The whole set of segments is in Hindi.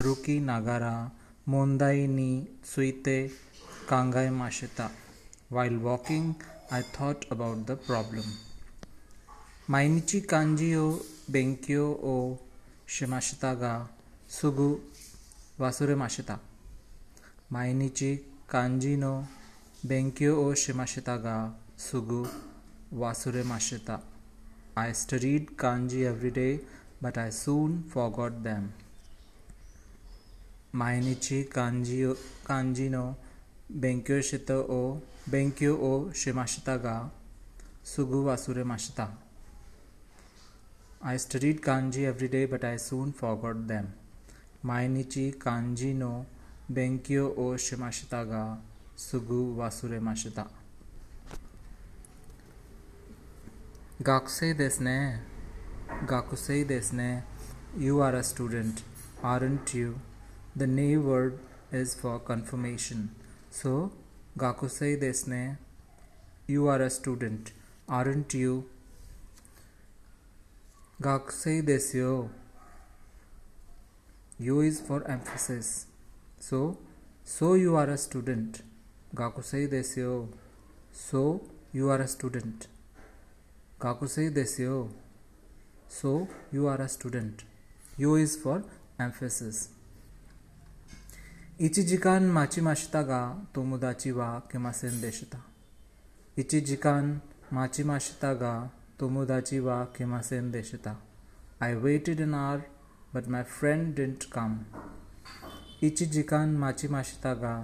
Haruki Nagara Mondai ni Tsuite Kangai Mashita. While walking, I thought about the problem. Mainichi kanji o benkyo o shimashita ga sugu wasure mashita. Mainichi kanji no benkyo o shimashita ga sugu wasure mashita. I studied kanji every day, but I soon forgot them. Mainichi kanji, kanji no benkyo shita o benkyo o shimashita ga sugu wasure mashita. I studied kanji every day, but I soon forgot them. Mainichi kanji no benkyo o shimashita ga sugu wasure mashita. Gakusei desu ne. Gakusei desu ne. You are a student, aren't you? The ne word is for confirmation. So, Gakusei desu ne. You are a student, aren't you? Gakusei desu yo. You is for emphasis. So, so you are a student. Gakusei desu yo. So, you are a student. Gakusei desu yo. So, you are a student. You is for emphasis. इची जिकान माची माशिता गा तो मुदाची वा किंवा सेंदेशता इची जिकान माची माशतागा तो मुदाची वा किंवा सेंदेशता I waited an hour but my friend didn't come इची जिकान माची माशतागा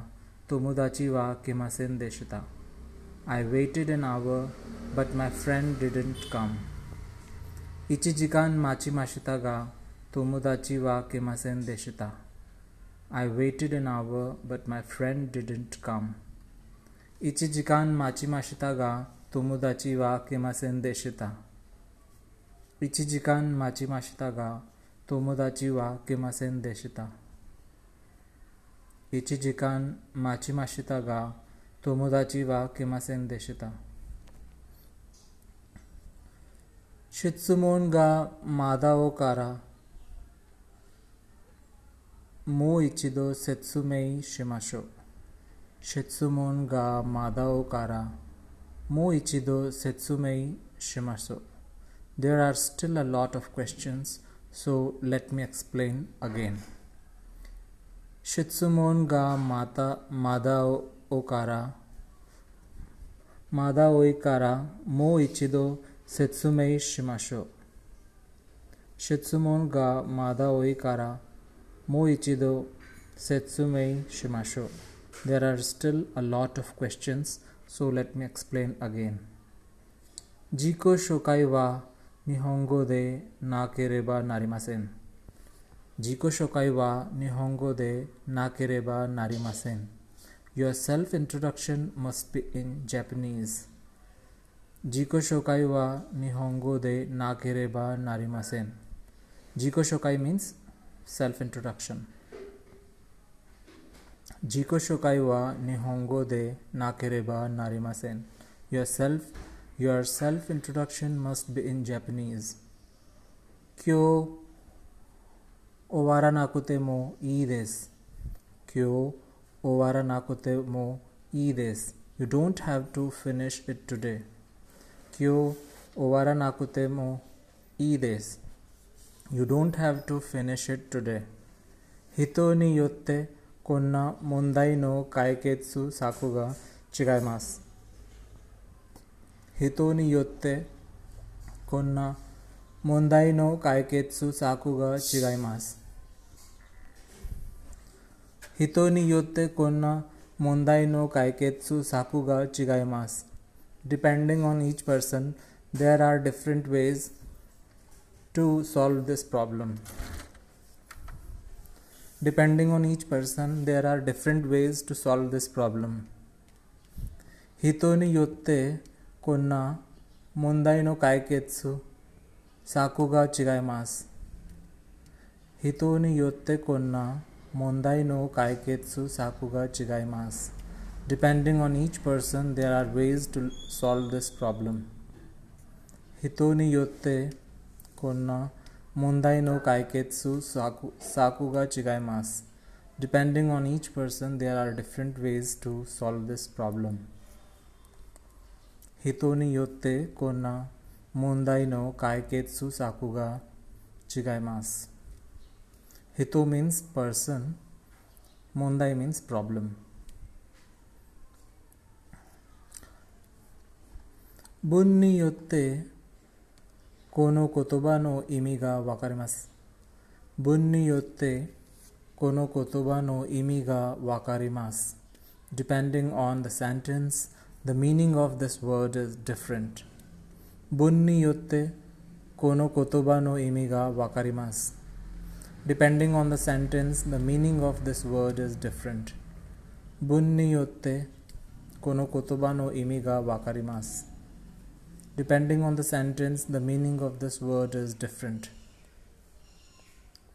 तो मुदाची वा किंवा सेंदेशता I waited an hour, but my friend didn't come. Ichijikan machi mashitaga, tomodachi wa kimasen देशता I waited an hour, but my friend didn't come. Ichi jikan machimashita ga tomodachi wa kemasen deshita. Ichi jikan machimashita ga tomodachi wa kemasen deshita. Ichi jikan machimashita ga tomodachi wa kemasen deshita. Shitsumon ga madao kara もう一度説明しましょう。質問がまだおからもう一度説明しましょう。There are still a lot of questions, so let me explain again. 質問がまたまだおからまだおいからもう一度説明しましょう。質問がまだおいから Moichido Setsumei Shimasho. There are still a lot of questions, so let me explain again. Jiko shokai wa Nihongo de nakereba narimasen. Jiko shokai wa Nihongo de nakereba narimasen. Your self introduction must be in Japanese. Jiko shokai wa Nihongo de nakereba narimasen. Jiko shokai means self introduction जीको शोकाई वा निहोंगो दे नाकेरेबा नारिमा सेन your self your self introduction must be in Japanese क्यो ओवारा नाकुते मो ई देस क्यो ओवारा नाकुते मो ई देस you don't have to finish it today क्यो ओवारा नाकुते मो ई देस You don't have to finish it today. Hito ni yotte konna mondai no kaiketsu saku ga chigaimasu. Hito ni yotte konna mondai no kaiketsu saku ga chigaimasu. Hito ni yotte konna mondai no kaiketsu saku ga chigaimasu. Depending on each person, there are different ways to solve this problem. Depending on each person, there are different ways to solve this problem. Hitoni yotte konna mondai no kaiketsu sakuga chigaimasu. Hitoni yotte konna mondai no kaiketsu saku chigaimasu. Depending on each person, there are ways to solve this problem. Hitoni yotte Kona, Mondai no Kaiketsu, saku, Sakuga Chigaimas. Depending on each person, there are different ways to solve this problem. Hitoni yotte kona mondai no kaiketsu sakuga chigaimasu. Hito means person, mondai means problem. Bunni yotte この言葉の意味がわかります。文によってこの言葉の意味がわかります。Depending on the sentence, the meaning of this word is different. 文によってこの言葉の意味がわかります。Depending on the sentence, the meaning of this word is different. 文によってこの言葉の意味がわかります。Depending on the sentence, the meaning of this word is different.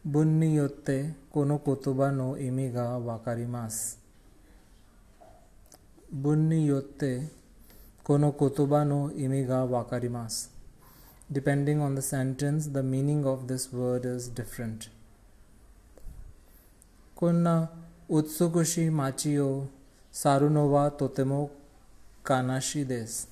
Bun kono kotoba no imi ga wakarimasu. Bun kono kotoba no imi ga. Depending on the sentence, the meaning of this word is different. Konna utsukushi machi o saru no wa totemo kanashi desu.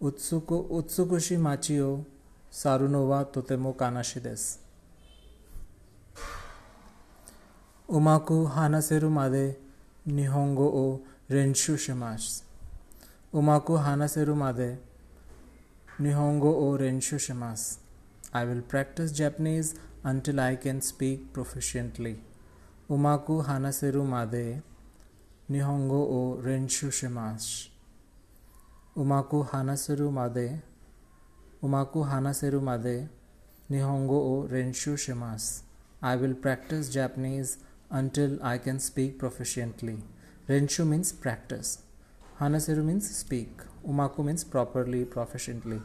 उत्सुकुशी माचियो सारुनोवा तोतेमो कानाशी देस उमाकु हानासेरु मादे निहोंगो ओ रेंशु शिमास उमाकु हानासेरु मादे निहोंगो ओ रेंशु शिमास I will practice Japanese until I can speak proficiently उमाकु हानासेरु मादे निहोंगो ओ रेंशु शिमास उमाकू हानासेरु मादे उमाकू हानासेरु मादे निहोंगो ओ रेंशु शिमास I will practice Japanese until I can speak proficiently रेंशु मीन्स प्रैक्टिस हानासेरु मीन्स स्पीक उमाकू मीन्स प्रॉपरली प्रोफिशियंटली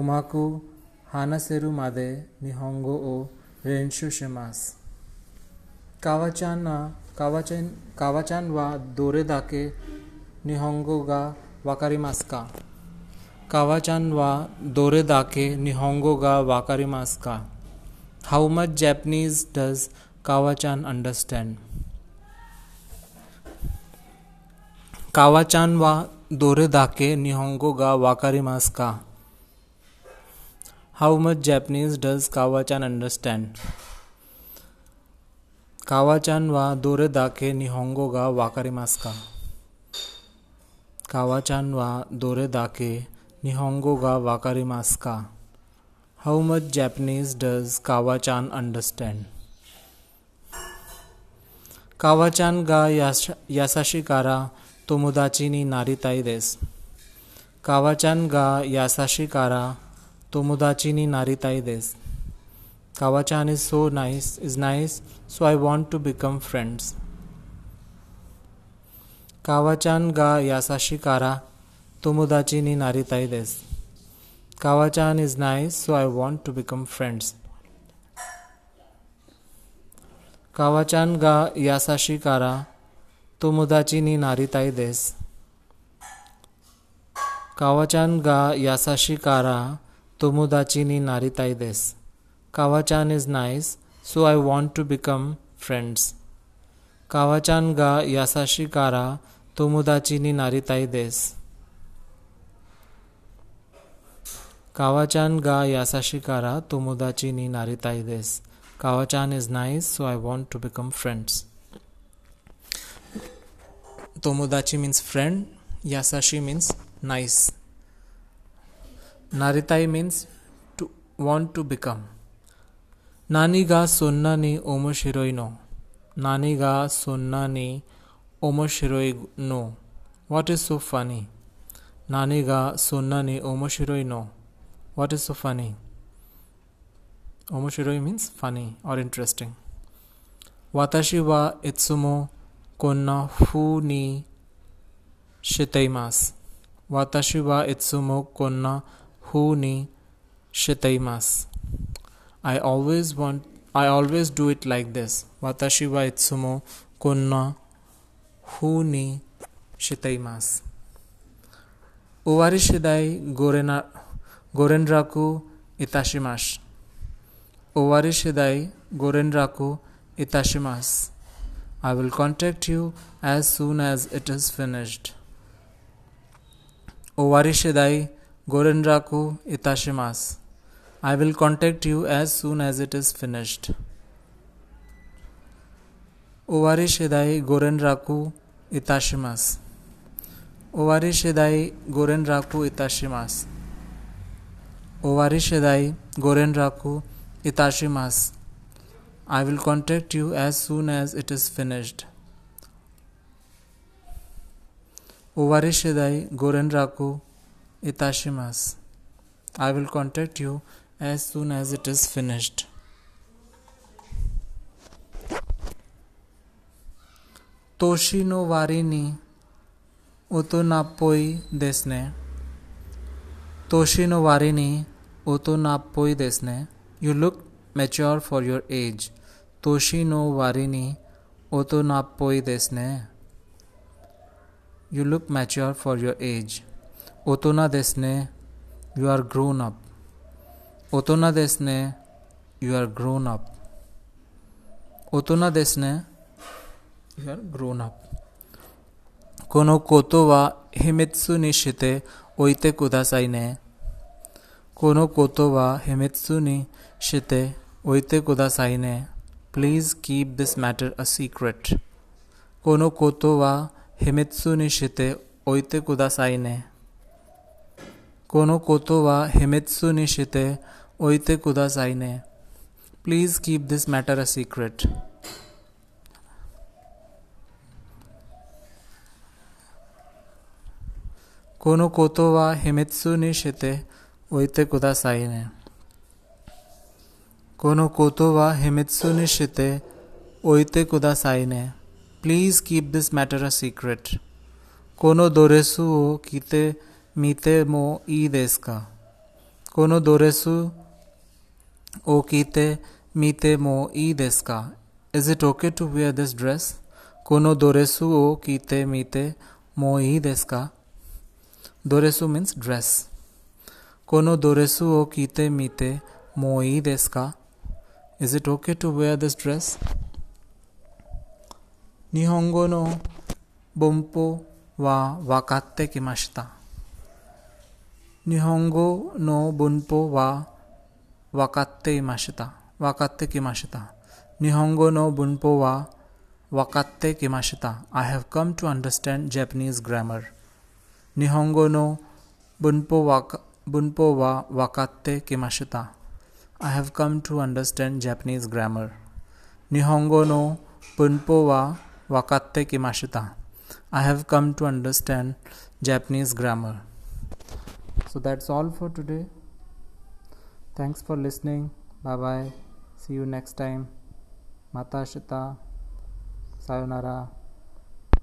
उमाकू हानासेरु मादे निहोंगो ओ रेंशु शिमास कावाचान कावाचान कावाचान वा दोरे दाके निहोंगो गा वाकारीमास्का कावाचान वा दोरे दाके निहोंगो गा वाकारीमास्का how much Japanese does Kawachan understand Kawachan वा दोरे दाके निहोंगो गा वाकारीमास्का how much Japanese does Kawachan understand Kawachan वा दोरे दाके निहोंगो गा वाकारीमास्का कावाचान वा दोरे दाके निहोंगो गा वाकारी मास्का। How much Japanese does Kawachan understand Kawachan गा यासाशी कारा तोमुदाची नी नारी ताई देस कावाचान गा यासाशी कारा तोमुदाची नी नारी ताई देस Kawachan is so nice is nice so I want to become friends Kawachan गा यासा शिकारा तुमुदाची नी नारी ताई देस. Kawachan is nice so I want to become friends. Kawachan गा यासा शिकारा तुमुदाची नी नारी ताई देस. कावाचान गा यासा शिकारा तुमुदाची नी नारी ताई देस. Kawachan is nice so I want to become friends. Kawachan गा या यासा शिकारा तुमुदाची नारिताई देस. कावाचान गा यासा शिकारा तुमुदाची नी नारिताई देस. Kawachan is nice, so I want to become friends. तोमुदाची मीन्स फ्रेंड, यासाशी मीन्स नाइस. नारिताई means to want to become. नानी गा सोन्ना नी ओमश हिरोइनो नानी गा सोन्ना नी Omoshiroi no. What is so funny? Nani ga sonnani omoshiroi no. What is so funny? Omoshiroi means funny or interesting. Watashi wa itsumo konna fu ni shitaimasu. Watashi wa itsumo konna fu ni shitaimasu. I always want I always do it like this. Watashi wa itsumo konna हूनी शितईमास ओवारी शिदाई गोरेना गोरेन्द्राकू इताशिमास ओवारी शिदाई गोरेन्द्राकू इताशिमास I will contact you as soon as it is finished ओवारी शिदाई गोरेन्द्राकू इताशिमास I will contact you as soon as it is finished ओवारी शिदाई गोरेन्द्राकू इताशिमास ओवारी शेदाई गोरेन राखू इताशिमास ओवारी शेदाई गोरेन राखू इताशिमास I will contact you as soon as it is finished ओवारी शेदाई गोरेन राखू इताशिमास I will contact you as soon as it is finished तोशी नो वारी तो देश ने तोशी नो वारी देश ने you look mature for your age तोशी नो वारी देश ने you look mature for your age ओ देश ने यू आर ग्रोन अप ओ देश ने यू आर ग्रोन अप ओ ना देश ने You are grown up. このことは秘密にしておいてくださいね。このことは秘密にしておいてくださいね。Please keep this matter a secret. このことは秘密にしておいてくださいね。このことは秘密にしておいてくださいね。Please keep this matter a secret. कोनो कोतो वा हिमित्सु निशिते ओइते कुदासाई ने कोनो कोतो वा हिमित्सु निशिते ओइते कुदासाई ने please keep this matter a secret कोनो दोरेसु ओ कीते मीते मो ई देश का कोनो दोरेसु ओ कीते मीते मो ई देश का is it okay to wear this dress कोनो दोरेसु ओ कीते मीते मो ई देश का दोरेसु मीन्स ड्रेस कोनो दोरेसु ओ कीते मीते मोई देस का is it okay to wear this dress निहोंगो नो बोम्पो वा वाकाते की मशता निहोंगो नो बुनपो वा वाकाते मशता वाकाते की मशता निहोंगो नो बुनपो वा वाकाते की मशता I have come to understand Japanese grammar निहोंगो नो बुनपो वाक बुनपो वा वाकाते किमाशिता I have come to understand Japanese grammar निहोंगो नो बुनपो वा वाकाते किमाशिता I have come to understand Japanese grammar so that's all for today thanks for listening bye bye see you next time माता शिता सायोनारा